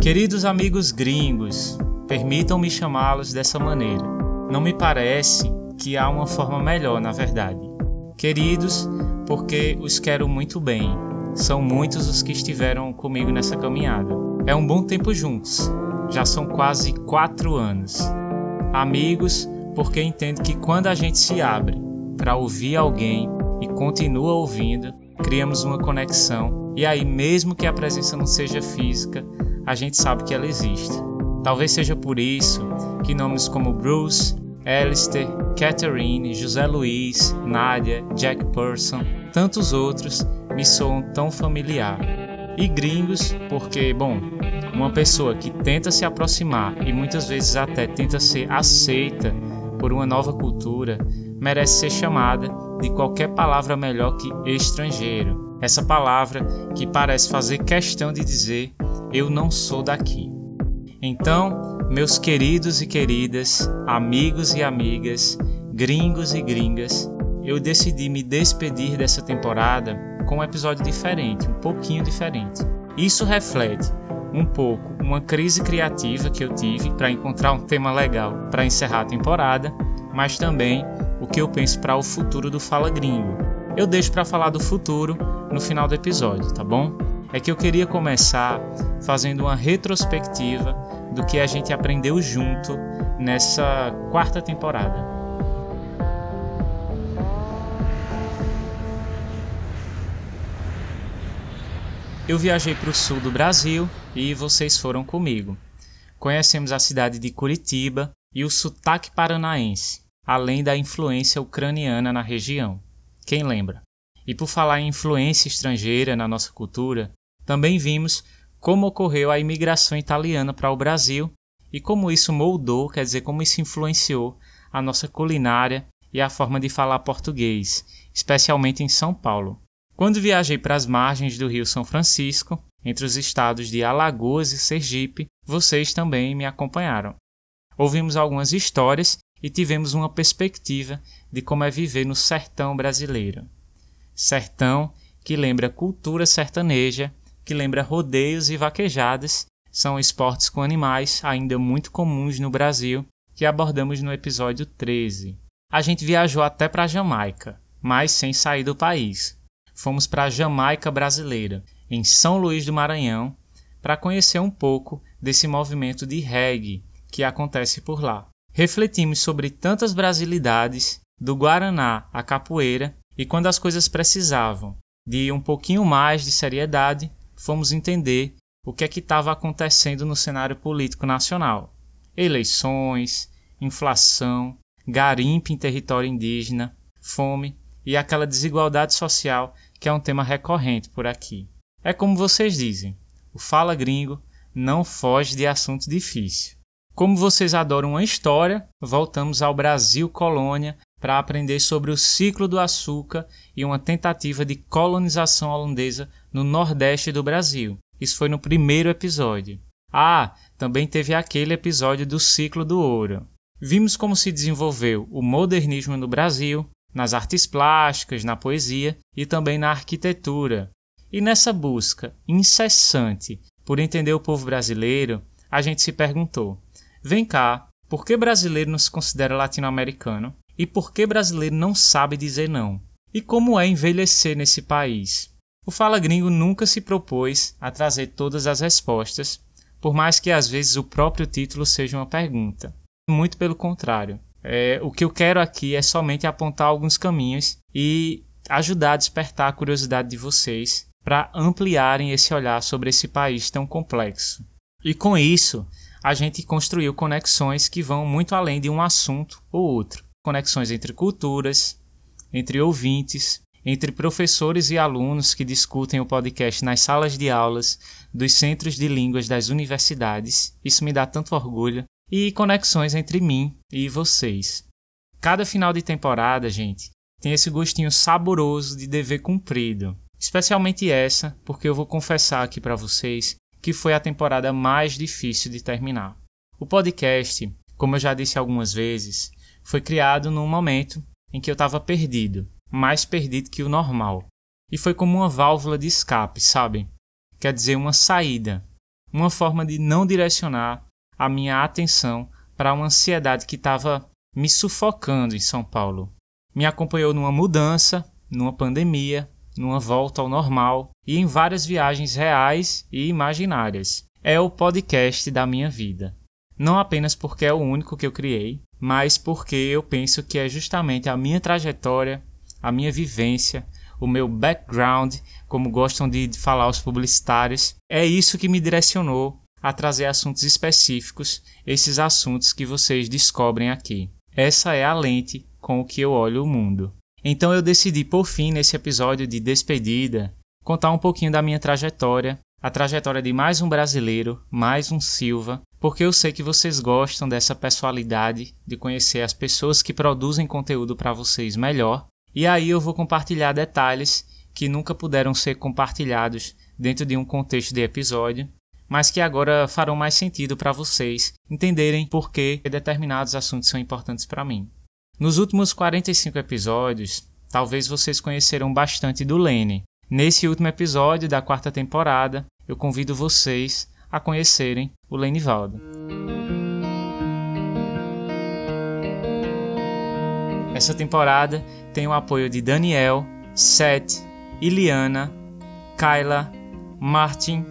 Queridos amigos gringos, permitam-me chamá-los dessa maneira. Não me parece que há uma forma melhor, na verdade. Queridos, porque os quero muito bem. São muitos os que estiveram comigo nessa caminhada. É um bom tempo juntos. Já são quase quatro anos. Amigos, porque entendo que quando a gente se abre para ouvir alguém e continua ouvindo, criamos uma conexão e aí, mesmo que a presença não seja física, a gente sabe que ela existe. Talvez seja por isso que nomes como Bruce, Alistair, Catherine, José Luiz, Nadia, Jack Person, tantos outros me soam tão familiar. E gringos, porque, bom, uma pessoa que tenta se aproximar e muitas vezes até tenta ser aceita por uma nova cultura merece ser chamada de qualquer palavra melhor que estrangeiro. Essa palavra que parece fazer questão de dizer eu não sou daqui. Então, meus queridos e queridas, amigos e amigas, gringos e gringas, eu decidi me despedir dessa temporada com um episódio diferente, um pouquinho diferente. Isso reflete um pouco uma crise criativa que eu tive para encontrar um tema legal para encerrar a temporada, mas também o que eu penso para o futuro do Fala Gringo. Eu deixo para falar do futuro no final do episódio, tá bom? É que eu queria começar fazendo uma retrospectiva do que a gente aprendeu junto nessa quarta temporada. Eu viajei para o sul do Brasil e vocês foram comigo. Conhecemos a cidade de Curitiba e o sotaque paranaense, além da influência ucraniana na região. Quem lembra? E por falar em influência estrangeira na nossa cultura, também vimos como ocorreu a imigração italiana para o Brasil e como isso moldou, quer dizer, como isso influenciou a nossa culinária e a forma de falar português, especialmente em São Paulo. Quando viajei para as margens do Rio São Francisco, entre os estados de Alagoas e Sergipe, vocês também me acompanharam. Ouvimos algumas histórias e tivemos uma perspectiva de como é viver no sertão brasileiro. Sertão que lembra cultura sertaneja, que lembra rodeios e vaquejadas, são esportes com animais ainda muito comuns no Brasil, que abordamos no episódio 13. A gente viajou até para a Jamaica, mas sem sair do país fomos para a Jamaica brasileira, em São Luís do Maranhão, para conhecer um pouco desse movimento de reggae que acontece por lá. Refletimos sobre tantas brasilidades, do Guaraná à capoeira, e quando as coisas precisavam de um pouquinho mais de seriedade, fomos entender o que é que estava acontecendo no cenário político nacional. Eleições, inflação, garimpo em território indígena, fome e aquela desigualdade social que é um tema recorrente por aqui. É como vocês dizem, o Fala Gringo não foge de assunto difícil. Como vocês adoram uma história, voltamos ao Brasil colônia para aprender sobre o ciclo do açúcar e uma tentativa de colonização holandesa no nordeste do Brasil. Isso foi no primeiro episódio. Ah, também teve aquele episódio do ciclo do ouro. Vimos como se desenvolveu o modernismo no Brasil, nas artes plásticas, na poesia e também na arquitetura. E nessa busca incessante por entender o povo brasileiro, a gente se perguntou: vem cá, por que brasileiro não se considera latino-americano? E por que brasileiro não sabe dizer não? E como é envelhecer nesse país? O Fala Gringo nunca se propôs a trazer todas as respostas, por mais que às vezes o próprio título seja uma pergunta. Muito pelo contrário. É, o que eu quero aqui é somente apontar alguns caminhos e ajudar a despertar a curiosidade de vocês para ampliarem esse olhar sobre esse país tão complexo. E com isso, a gente construiu conexões que vão muito além de um assunto ou outro. Conexões entre culturas, entre ouvintes, entre professores e alunos que discutem o podcast nas salas de aulas dos centros de línguas das universidades. Isso me dá tanto orgulho e conexões entre mim e vocês. Cada final de temporada, gente, tem esse gostinho saboroso de dever cumprido. Especialmente essa, porque eu vou confessar aqui para vocês que foi a temporada mais difícil de terminar. O podcast, como eu já disse algumas vezes, foi criado num momento em que eu estava perdido, mais perdido que o normal. E foi como uma válvula de escape, sabe? Quer dizer, uma saída uma forma de não direcionar a minha atenção para uma ansiedade que estava me sufocando em São Paulo. Me acompanhou numa mudança, numa pandemia, numa volta ao normal e em várias viagens reais e imaginárias. É o podcast da minha vida. Não apenas porque é o único que eu criei, mas porque eu penso que é justamente a minha trajetória, a minha vivência, o meu background, como gostam de falar os publicitários, é isso que me direcionou a trazer assuntos específicos, esses assuntos que vocês descobrem aqui. Essa é a lente com o que eu olho o mundo. Então eu decidi, por fim, nesse episódio de despedida, contar um pouquinho da minha trajetória, a trajetória de mais um brasileiro, mais um Silva, porque eu sei que vocês gostam dessa personalidade, de conhecer as pessoas que produzem conteúdo para vocês melhor. E aí eu vou compartilhar detalhes que nunca puderam ser compartilhados dentro de um contexto de episódio, mas que agora farão mais sentido para vocês entenderem por que determinados assuntos são importantes para mim. Nos últimos 45 episódios, talvez vocês conheceram bastante do Lene. Nesse último episódio da quarta temporada, eu convido vocês a conhecerem o Lenivaldo. Essa temporada tem o apoio de Daniel, Seth, Iliana, Kyla, Martin,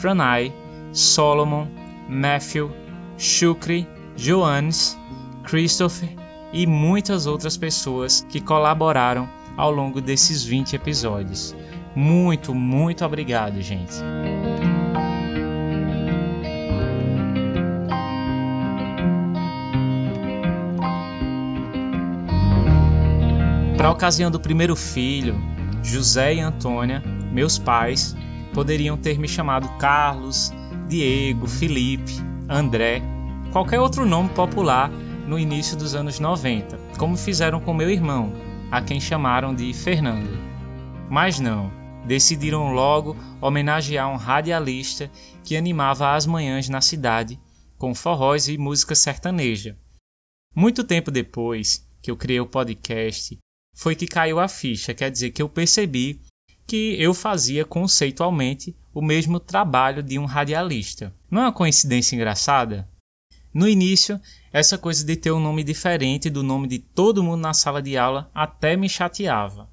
Pranay, Solomon, Matthew, Shukri, Joannes, Christopher e muitas outras pessoas que colaboraram ao longo desses 20 episódios. Muito, muito obrigado, gente. Para a ocasião do primeiro filho, José e Antônia, meus pais, poderiam ter me chamado Carlos, Diego, Felipe, André, qualquer outro nome popular no início dos anos 90, como fizeram com meu irmão, a quem chamaram de Fernando. Mas não, decidiram logo homenagear um radialista que animava as manhãs na cidade com forróis e música sertaneja. Muito tempo depois que eu criei o podcast, foi que caiu a ficha, quer dizer que eu percebi que eu fazia conceitualmente o mesmo trabalho de um radialista. Não é uma coincidência engraçada? No início, essa coisa de ter um nome diferente do nome de todo mundo na sala de aula até me chateava.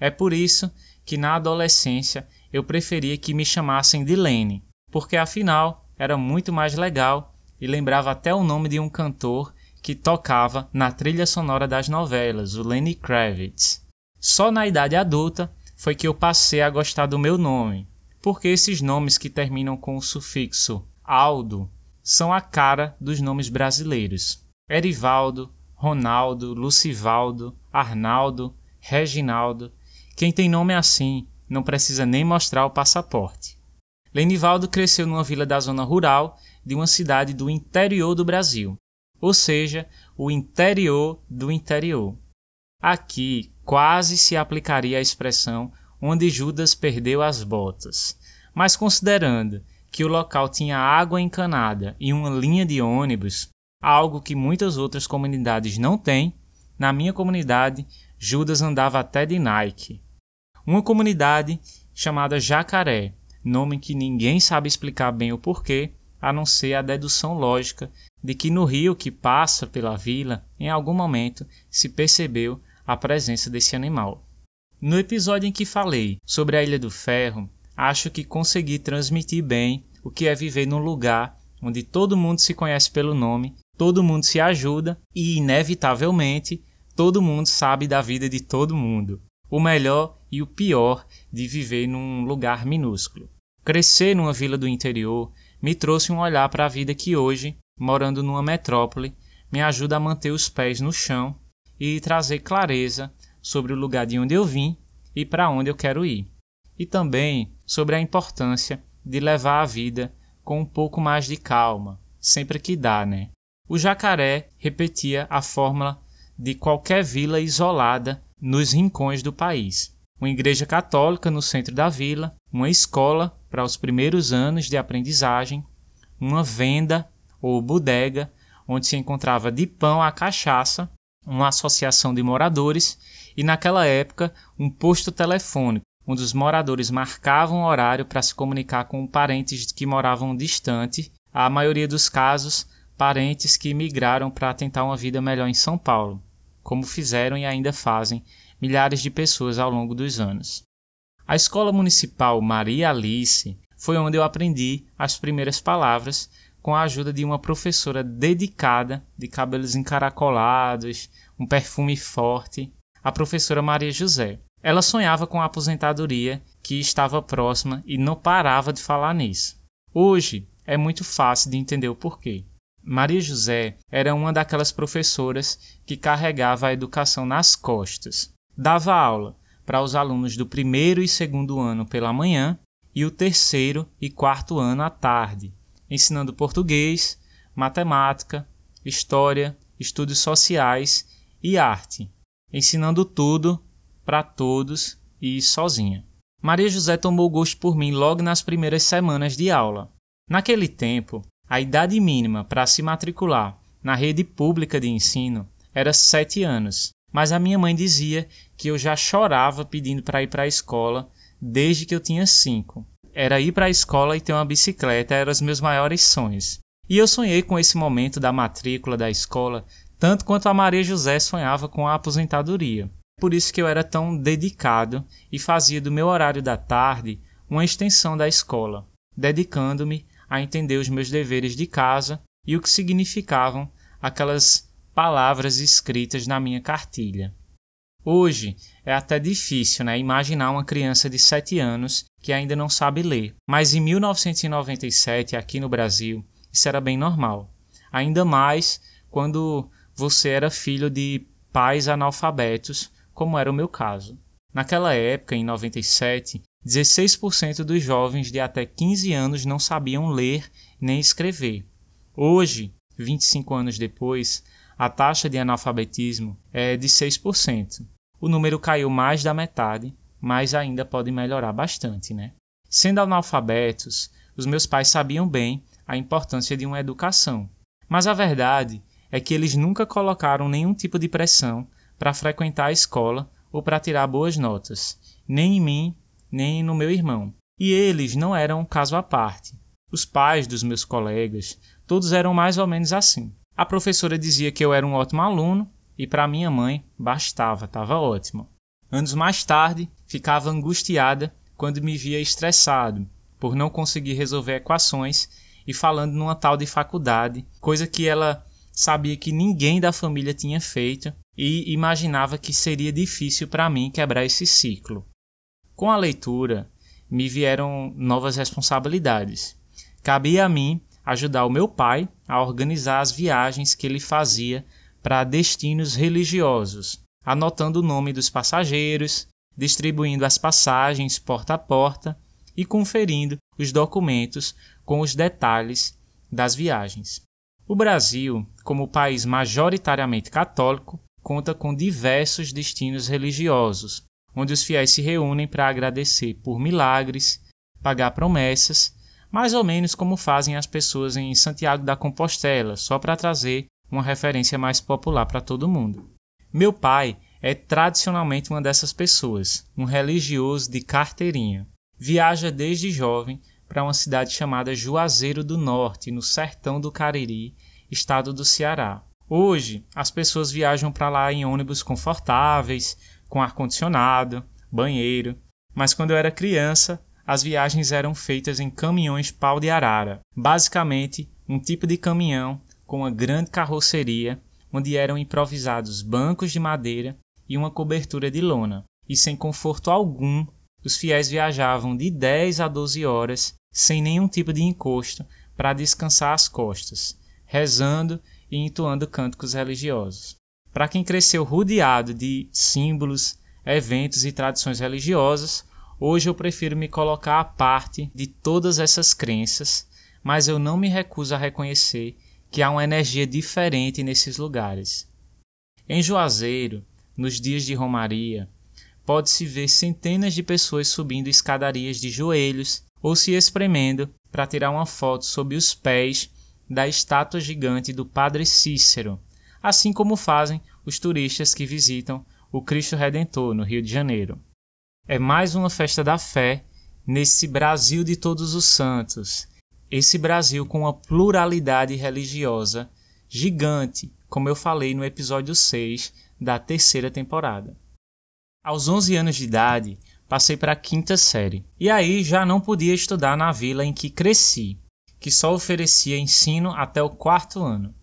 É por isso que na adolescência eu preferia que me chamassem de Lene, porque afinal era muito mais legal e lembrava até o nome de um cantor que tocava na trilha sonora das novelas, o Lenny Kravitz. Só na idade adulta foi que eu passei a gostar do meu nome, porque esses nomes que terminam com o sufixo Aldo são a cara dos nomes brasileiros. Erivaldo, Ronaldo, Lucivaldo, Arnaldo, Reginaldo. Quem tem nome assim não precisa nem mostrar o passaporte. Lenivaldo cresceu numa vila da zona rural de uma cidade do interior do Brasil, ou seja, o interior do interior. Aqui quase se aplicaria a expressão onde Judas perdeu as botas, mas considerando que o local tinha água encanada e uma linha de ônibus, algo que muitas outras comunidades não têm, na minha comunidade Judas andava até de Nike. Uma comunidade chamada Jacaré, nome que ninguém sabe explicar bem o porquê, a não ser a dedução lógica de que no rio que passa pela vila, em algum momento se percebeu a presença desse animal. No episódio em que falei sobre a Ilha do Ferro, acho que consegui transmitir bem o que é viver num lugar onde todo mundo se conhece pelo nome, todo mundo se ajuda e, inevitavelmente, todo mundo sabe da vida de todo mundo. O melhor e o pior de viver num lugar minúsculo. Crescer numa vila do interior me trouxe um olhar para a vida que hoje morando numa metrópole, me ajuda a manter os pés no chão e trazer clareza sobre o lugar de onde eu vim e para onde eu quero ir. E também sobre a importância de levar a vida com um pouco mais de calma, sempre que dá, né? O jacaré repetia a fórmula de qualquer vila isolada nos rincões do país. Uma igreja católica no centro da vila, uma escola para os primeiros anos de aprendizagem, uma venda ou bodega, onde se encontrava de pão a cachaça, uma associação de moradores e, naquela época, um posto telefônico, onde os moradores marcavam horário para se comunicar com parentes que moravam distante, a maioria dos casos, parentes que migraram para tentar uma vida melhor em São Paulo, como fizeram e ainda fazem milhares de pessoas ao longo dos anos. A Escola Municipal Maria Alice foi onde eu aprendi as primeiras palavras com a ajuda de uma professora dedicada, de cabelos encaracolados, um perfume forte, a professora Maria José. Ela sonhava com a aposentadoria que estava próxima e não parava de falar nisso. Hoje é muito fácil de entender o porquê. Maria José era uma daquelas professoras que carregava a educação nas costas. Dava aula para os alunos do primeiro e segundo ano pela manhã e o terceiro e quarto ano à tarde, ensinando português, matemática, história, estudos sociais e arte, ensinando tudo para todos e sozinha. Maria José tomou gosto por mim logo nas primeiras semanas de aula. Naquele tempo, a idade mínima para se matricular na rede pública de ensino era sete anos, mas a minha mãe dizia que eu já chorava pedindo para ir para a escola desde que eu tinha cinco. Era ir para a escola e ter uma bicicleta eram os meus maiores sonhos. E eu sonhei com esse momento da matrícula da escola tanto quanto a Maria José sonhava com a aposentadoria. Por isso que eu era tão dedicado e fazia do meu horário da tarde uma extensão da escola, dedicando-me a entender os meus deveres de casa e o que significavam aquelas palavras escritas na minha cartilha. Hoje é até difícil né, imaginar uma criança de 7 anos que ainda não sabe ler, mas em 1997, aqui no Brasil, isso era bem normal. Ainda mais quando você era filho de pais analfabetos, como era o meu caso. Naquela época, em 97, 16% dos jovens de até 15 anos não sabiam ler nem escrever. Hoje, 25 anos depois, a taxa de analfabetismo é de 6%. O número caiu mais da metade, mas ainda pode melhorar bastante, né? Sendo analfabetos, os meus pais sabiam bem a importância de uma educação. Mas a verdade é que eles nunca colocaram nenhum tipo de pressão para frequentar a escola ou para tirar boas notas, nem em mim, nem no meu irmão. E eles não eram um caso à parte. Os pais dos meus colegas, todos eram mais ou menos assim. A professora dizia que eu era um ótimo aluno e para minha mãe bastava, estava ótimo. Anos mais tarde, ficava angustiada quando me via estressado por não conseguir resolver equações e falando numa tal de faculdade, coisa que ela sabia que ninguém da família tinha feito e imaginava que seria difícil para mim quebrar esse ciclo. Com a leitura, me vieram novas responsabilidades. Cabia a mim ajudar o meu pai a organizar as viagens que ele fazia para destinos religiosos, anotando o nome dos passageiros, distribuindo as passagens porta a porta e conferindo os documentos com os detalhes das viagens. O Brasil, como país majoritariamente católico, conta com diversos destinos religiosos, onde os fiéis se reúnem para agradecer por milagres, pagar promessas, mais ou menos como fazem as pessoas em Santiago da Compostela, só para trazer uma referência mais popular para todo mundo. Meu pai é tradicionalmente uma dessas pessoas, um religioso de carteirinha. Viaja desde jovem para uma cidade chamada Juazeiro do Norte, no sertão do Cariri, estado do Ceará. Hoje, as pessoas viajam para lá em ônibus confortáveis, com ar-condicionado, banheiro, mas quando eu era criança, as viagens eram feitas em caminhões pau de arara, basicamente um tipo de caminhão com uma grande carroceria, onde eram improvisados bancos de madeira e uma cobertura de lona, e sem conforto algum, os fiéis viajavam de 10 a 12 horas sem nenhum tipo de encosto para descansar as costas, rezando e entoando cânticos religiosos. Para quem cresceu rodeado de símbolos, eventos e tradições religiosas, hoje eu prefiro me colocar à parte de todas essas crenças, mas eu não me recuso a reconhecer que há uma energia diferente nesses lugares. Em Juazeiro, nos dias de Romaria, pode-se ver centenas de pessoas subindo escadarias de joelhos ou se espremendo para tirar uma foto sob os pés da estátua gigante do Padre Cícero, assim como fazem os turistas que visitam o Cristo Redentor no Rio de Janeiro. é mais uma festa da fé nesse Brasil de todos os santos, esse Brasil com uma pluralidade religiosa gigante, como eu falei no episódio 6 da terceira temporada. Aos 11 anos de idade, passei para a quinta série, e aí já não podia estudar na vila em que cresci, que só oferecia ensino até o quarto ano.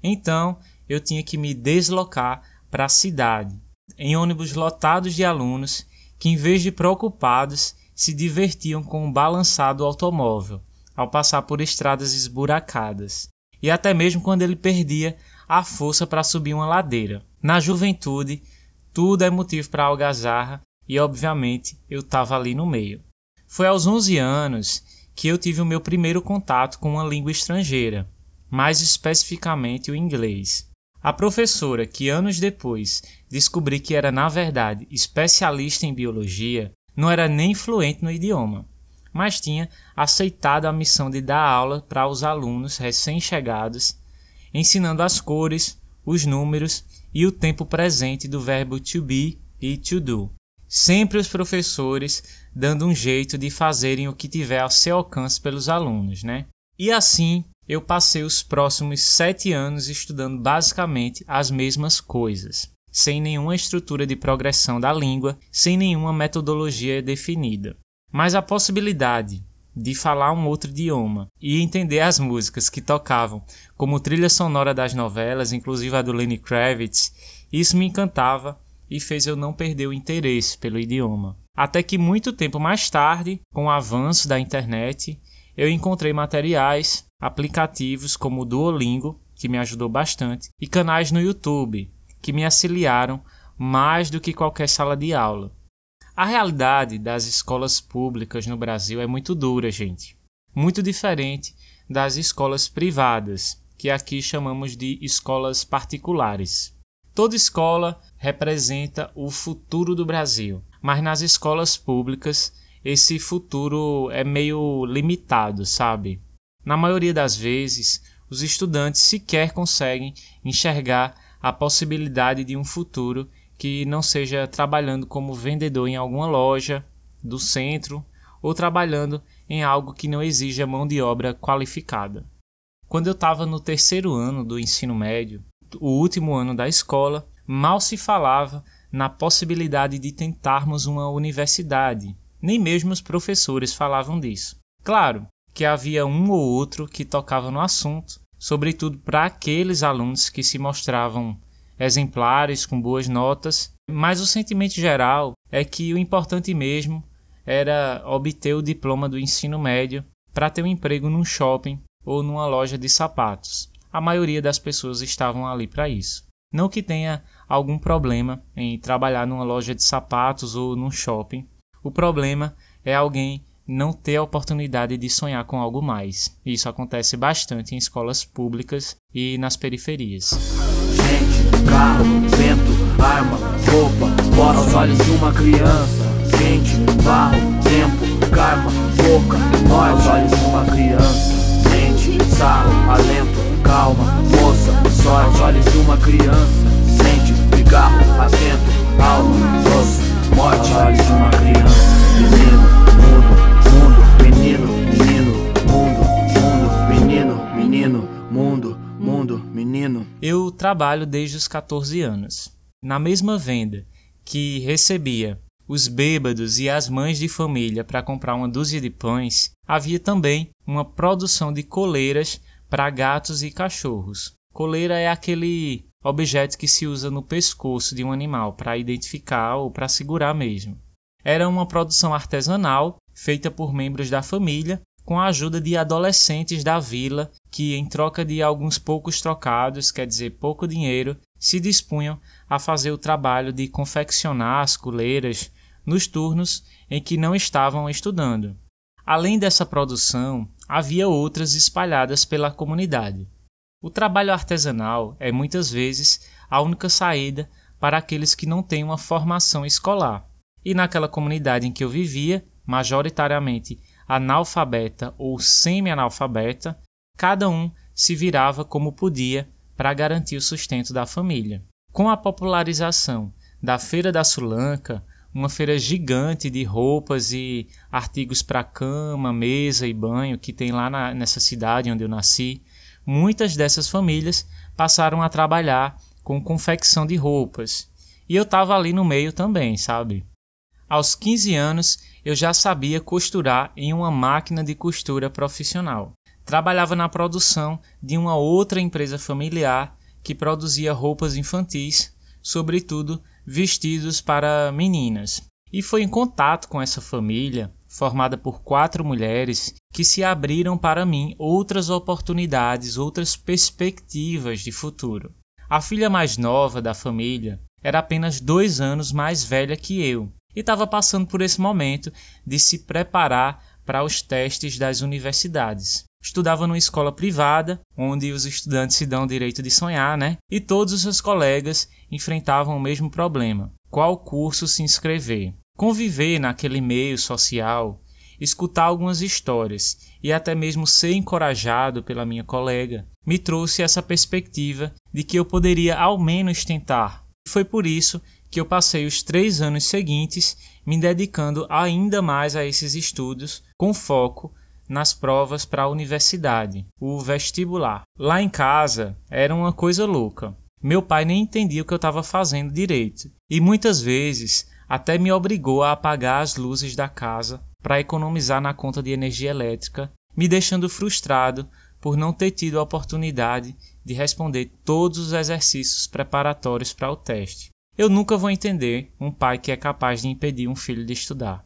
Então, eu tinha que me deslocar para a cidade, em ônibus lotados de alunos que, em vez de preocupados, se divertiam com o balançar do automóvel ao passar por estradas esburacadas, e até mesmo quando ele perdia a força para subir uma ladeira. Na juventude, tudo é motivo para algazarra e, obviamente, eu estava ali no meio. Foi aos 11 anos que eu tive o meu primeiro contato com uma língua estrangeira, mais especificamente o inglês. A professora, que anos depois descobri que era na verdade especialista em biologia, não era nem fluente no idioma, mas tinha aceitado a missão de dar aula para os alunos recém-chegados, ensinando as cores, os números e o tempo presente do verbo to be e to do. Sempre os professores dando um jeito de fazerem o que tiver ao seu alcance pelos alunos, né? E assim eu passei os próximos sete anos estudando basicamente as mesmas coisas, sem nenhuma estrutura de progressão da língua, sem nenhuma metodologia definida. Mas a possibilidade de falar um outro idioma e entender as músicas que tocavam como trilha sonora das novelas, inclusive a do Lenny Kravitz, isso me encantava e fez eu não perder o interesse pelo idioma. Até que muito tempo mais tarde, com o avanço da internet, eu encontrei materiais, aplicativos como o Duolingo, que me ajudou bastante, e canais no YouTube, que me auxiliaram mais do que qualquer sala de aula. A realidade das escolas públicas no Brasil é muito dura, gente. Muito diferente das escolas privadas, que aqui chamamos de escolas particulares. Toda escola representa o futuro do Brasil, mas nas escolas públicas esse futuro é meio limitado, sabe? Na maioria das vezes, os estudantes sequer conseguem enxergar a possibilidade de um futuro que não seja trabalhando como vendedor em alguma loja do centro ou trabalhando em algo que não exija mão de obra qualificada. Quando eu estava no terceiro ano do ensino médio, o último ano da escola, mal se falava na possibilidade de tentarmos uma universidade. Nem mesmo os professores falavam disso. Claro que havia um ou outro que tocava no assunto, sobretudo para aqueles alunos que se mostravam exemplares, com boas notas, mas o sentimento geral é que o importante mesmo era obter o diploma do ensino médio para ter um emprego num shopping ou numa loja de sapatos. A maioria das pessoas estavam ali para isso. Não que tenha algum problema em trabalhar numa loja de sapatos ou num shopping. O problema é alguém não ter a oportunidade de sonhar com algo mais. Isso acontece bastante em escolas públicas e nas periferias. Carro, vento, arma, roupa, bora aos olhos de uma criança. Gente, barro, tempo, karma, boca, nós aos olhos de uma criança. Gente, sarro, alento, calma, moça, só aos olhos de uma criança. Sente, pigarro, atento, alma, doce, morte aos olhos de uma criança. Menino, mundo, mundo, menino, menino, mundo, mundo, menino, menino, mundo mundo, menino. Eu trabalho desde os 14 anos. Na mesma venda que recebia os bêbados e as mães de família para comprar uma dúzia de pães, havia também uma produção de coleiras para gatos e cachorros. Coleira é aquele objeto que se usa no pescoço de um animal para identificar ou para segurar mesmo. Era uma produção artesanal feita por membros da família com a ajuda de adolescentes da vila que, em troca de alguns poucos trocados, quer dizer, pouco dinheiro, se dispunham a fazer o trabalho de confeccionar as coleiras nos turnos em que não estavam estudando. Além dessa produção, havia outras espalhadas pela comunidade. O trabalho artesanal é muitas vezes a única saída para aqueles que não têm uma formação escolar. E naquela comunidade em que eu vivia, majoritariamente analfabeta ou semi-analfabeta, cada um se virava como podia para garantir o sustento da família. Com a popularização da Feira da Sulanca, uma feira gigante de roupas e artigos para cama, mesa e banho que tem lá na, nessa cidade onde eu nasci. Muitas dessas famílias passaram a trabalhar com confecção de roupas. E eu estava ali no meio também, sabe? Aos 15 anos, eu já sabia costurar em uma máquina de costura profissional. Trabalhava na produção de uma outra empresa familiar que produzia roupas infantis, sobretudo vestidos para meninas. E foi em contato com essa família, formada por quatro mulheres, que se abriram para mim outras oportunidades, outras perspectivas de futuro. A filha mais nova da família era apenas dois anos mais velha que eu e estava passando por esse momento de se preparar para os testes das universidades. Estudava numa escola privada, onde os estudantes se dão o direito de sonhar, né? E todos os seus colegas enfrentavam o mesmo problema: qual curso se inscrever? Conviver naquele meio social, escutar algumas histórias e até mesmo ser encorajado pela minha colega, me trouxe essa perspectiva de que eu poderia ao menos tentar. Foi por isso que eu passei os três anos seguintes me dedicando ainda mais a esses estudos, com foco nas provas para a universidade, o vestibular. Lá em casa era uma coisa louca. Meu pai nem entendia o que eu estava fazendo direito e muitas vezes até me obrigou a apagar as luzes da casa para economizar na conta de energia elétrica, me deixando frustrado por não ter tido a oportunidade de responder todos os exercícios preparatórios para o teste. Eu nunca vou entender um pai que é capaz de impedir um filho de estudar.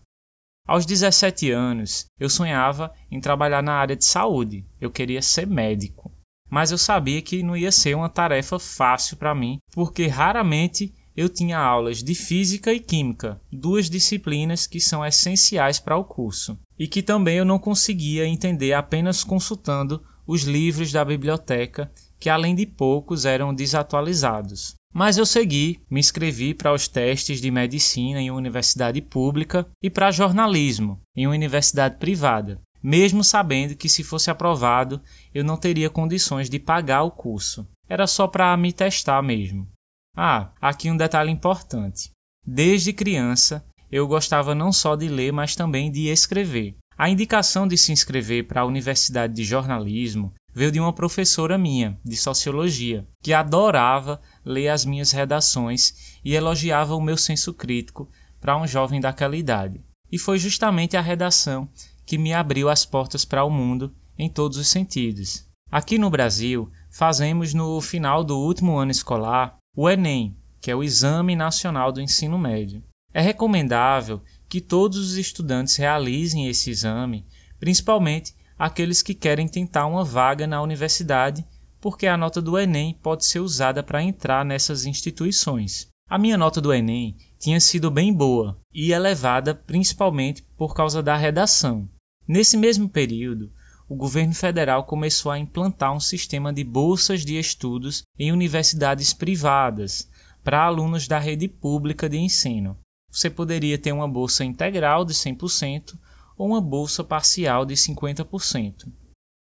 Aos 17 anos, eu sonhava em trabalhar na área de saúde. Eu queria ser médico. Mas eu sabia que não ia ser uma tarefa fácil para mim, porque raramente eu tinha aulas de física e química, duas disciplinas que são essenciais para o curso, e que também eu não conseguia entender apenas consultando os livros da biblioteca, que além de poucos eram desatualizados. Mas eu segui, me inscrevi para os testes de medicina em uma universidade pública e para jornalismo em uma universidade privada, mesmo sabendo que se fosse aprovado eu não teria condições de pagar o curso. Era só para me testar mesmo. Ah, aqui um detalhe importante. Desde criança eu gostava não só de ler, mas também de escrever. A indicação de se inscrever para a Universidade de Jornalismo veio de uma professora minha, de sociologia, que adorava ler as minhas redações e elogiava o meu senso crítico para um jovem daquela idade. E foi justamente a redação que me abriu as portas para o mundo em todos os sentidos. Aqui no Brasil, fazemos no final do último ano escolar o Enem, que é o Exame Nacional do Ensino Médio. É recomendável que todos os estudantes realizem esse exame, principalmente aqueles que querem tentar uma vaga na universidade, porque a nota do Enem pode ser usada para entrar nessas instituições. A minha nota do Enem tinha sido bem boa e elevada principalmente por causa da redação. Nesse mesmo período, o governo federal começou a implantar um sistema de bolsas de estudos em universidades privadas para alunos da rede pública de ensino. Você poderia ter uma bolsa integral de 100% ou uma bolsa parcial de 50%.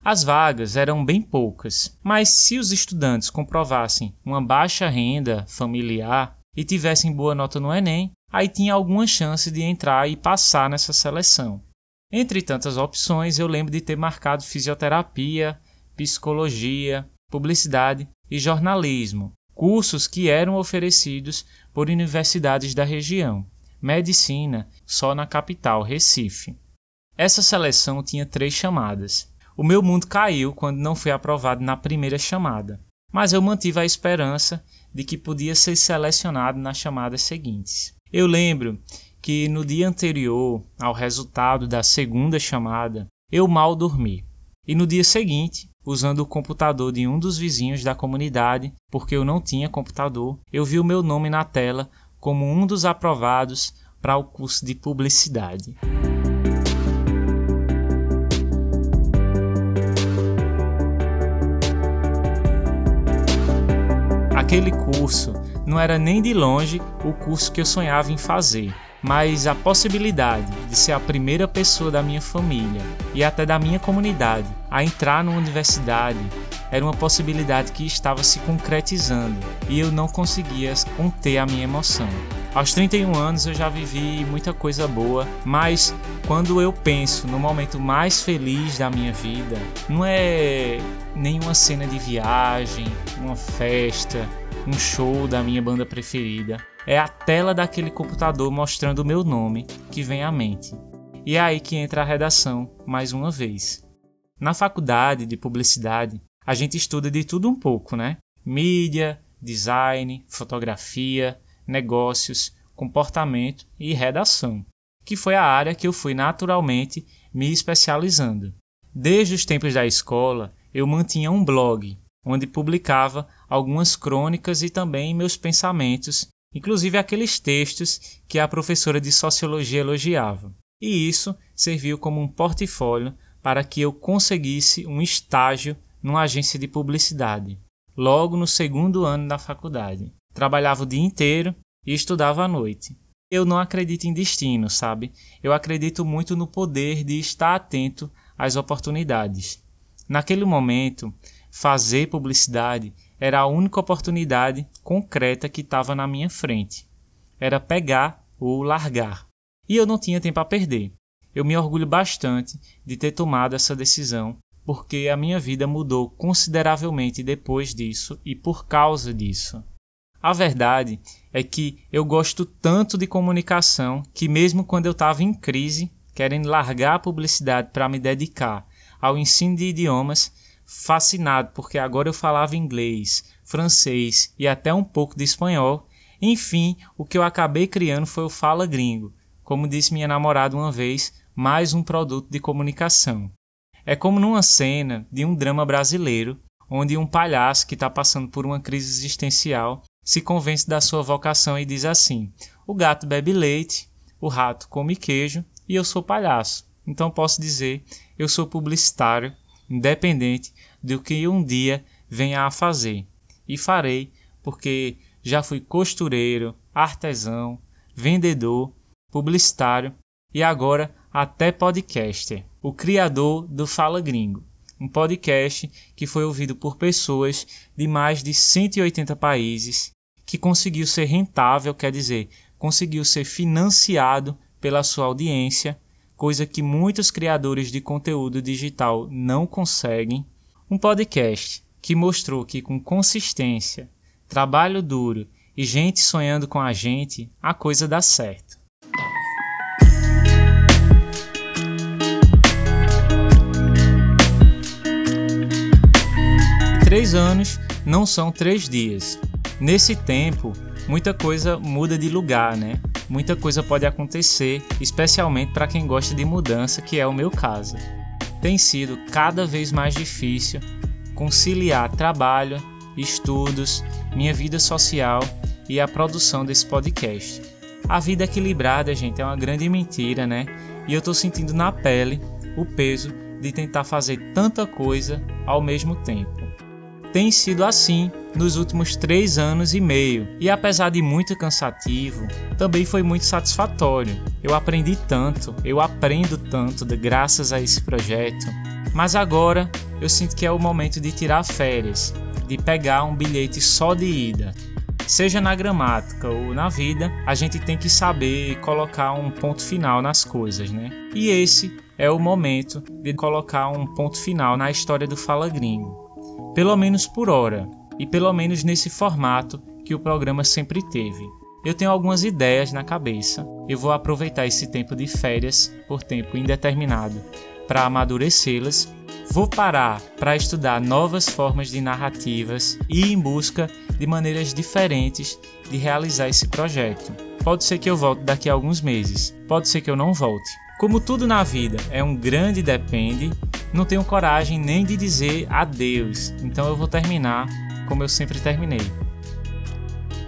As vagas eram bem poucas, mas se os estudantes comprovassem uma baixa renda familiar e tivessem boa nota no Enem, aí tinha alguma chance de entrar e passar nessa seleção. Entre tantas opções, eu lembro de ter marcado fisioterapia, psicologia, publicidade e jornalismo, cursos que eram oferecidos por universidades da região, medicina só na capital, Recife. Essa seleção tinha três chamadas. O meu mundo caiu quando não fui aprovado na primeira chamada, mas eu mantive a esperança de que podia ser selecionado nas chamadas seguintes. Eu lembro que no dia anterior ao resultado da segunda chamada, eu mal dormi. E no dia seguinte, usando o computador de um dos vizinhos da comunidade, porque eu não tinha computador, eu vi o meu nome na tela como um dos aprovados para o curso de publicidade. Aquele curso não era nem de longe o curso que eu sonhava em fazer, mas a possibilidade de ser a primeira pessoa da minha família e até da minha comunidade a entrar numa universidade era uma possibilidade que estava se concretizando e eu não conseguia conter a minha emoção. Aos 31 anos eu já vivi muita coisa boa, mas quando eu penso no momento mais feliz da minha vida, não é nenhuma cena de viagem, uma festa, um show da minha banda preferida. É a tela daquele computador mostrando o meu nome que vem à mente. E é aí que entra a redação, mais uma vez. Na faculdade de publicidade, a gente estuda de tudo um pouco, né? Mídia, design, fotografia, negócios, comportamento e redação, que foi a área que eu fui naturalmente me especializando. Desde os tempos da escola, eu mantinha um blog, onde publicava algumas crônicas e também meus pensamentos, inclusive aqueles textos que a professora de sociologia elogiava. E isso serviu como um portfólio para que eu conseguisse um estágio numa agência de publicidade, logo no segundo ano da faculdade. Trabalhava o dia inteiro e estudava à noite. Eu não acredito em destino, sabe? Eu acredito muito no poder de estar atento às oportunidades. Naquele momento, fazer publicidade era a única oportunidade concreta que estava na minha frente. Era pegar ou largar. E eu não tinha tempo a perder. Eu me orgulho bastante de ter tomado essa decisão, porque a minha vida mudou consideravelmente depois disso e por causa disso. A verdade é que eu gosto tanto de comunicação que, mesmo quando eu estava em crise, querendo largar a publicidade para me dedicar ao ensino de idiomas, fascinado porque agora eu falava inglês, francês e até um pouco de espanhol, enfim, o que eu acabei criando foi o Fala Gringo, como disse minha namorada uma vez, mais um produto de comunicação. É como numa cena de um drama brasileiro, onde um palhaço que está passando por uma crise existencial se convence da sua vocação e diz assim: O gato bebe leite, o rato come queijo e eu sou palhaço. Então posso dizer, eu sou publicitário, independente do que um dia venha a fazer. E farei, porque já fui costureiro, artesão, vendedor, publicitário e agora até podcaster, o criador do Fala Gringo um podcast que foi ouvido por pessoas de mais de 180 países, que conseguiu ser rentável, quer dizer, conseguiu ser financiado pela sua audiência, coisa que muitos criadores de conteúdo digital não conseguem. Um podcast que mostrou que com consistência, trabalho duro e gente sonhando com a gente, a coisa dá certo. Três anos não são três dias. Nesse tempo, muita coisa muda de lugar, né? Muita coisa pode acontecer, especialmente para quem gosta de mudança, que é o meu caso. Tem sido cada vez mais difícil conciliar trabalho, estudos, minha vida social e a produção desse podcast. A vida equilibrada, gente, é uma grande mentira, né? E eu tô sentindo na pele o peso de tentar fazer tanta coisa ao mesmo tempo tem sido assim nos últimos três anos e meio, e apesar de muito cansativo, também foi muito satisfatório. Eu aprendi tanto, eu aprendo tanto de, graças a esse projeto, mas agora eu sinto que é o momento de tirar férias, de pegar um bilhete só de ida. Seja na gramática ou na vida, a gente tem que saber colocar um ponto final nas coisas, né? E esse é o momento de colocar um ponto final na história do Fala Gringo pelo menos por hora, e pelo menos nesse formato que o programa sempre teve. Eu tenho algumas ideias na cabeça. Eu vou aproveitar esse tempo de férias por tempo indeterminado para amadurecê-las. Vou parar para estudar novas formas de narrativas e em busca de maneiras diferentes de realizar esse projeto. Pode ser que eu volte daqui a alguns meses, pode ser que eu não volte. Como tudo na vida é um grande depende, não tenho coragem nem de dizer adeus, então eu vou terminar como eu sempre terminei.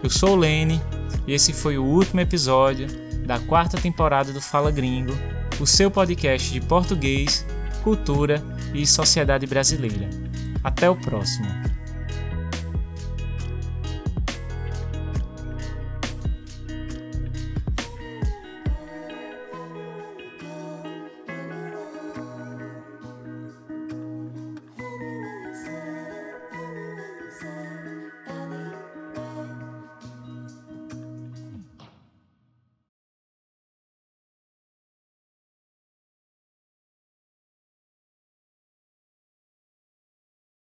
Eu sou o Lene e esse foi o último episódio da quarta temporada do Fala Gringo, o seu podcast de português, cultura e sociedade brasileira. Até o próximo.